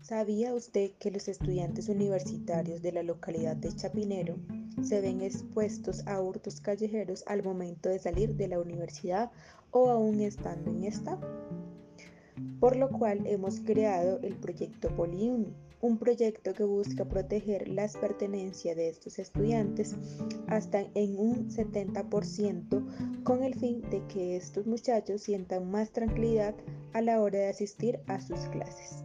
¿Sabía usted que los estudiantes universitarios de la localidad de Chapinero se ven expuestos a hurtos callejeros al momento de salir de la universidad o aún estando en esta? Por lo cual hemos creado el proyecto Poliuni, un proyecto que busca proteger las pertenencias de estos estudiantes hasta en un 70% con el fin de que estos muchachos sientan más tranquilidad a la hora de asistir a sus clases.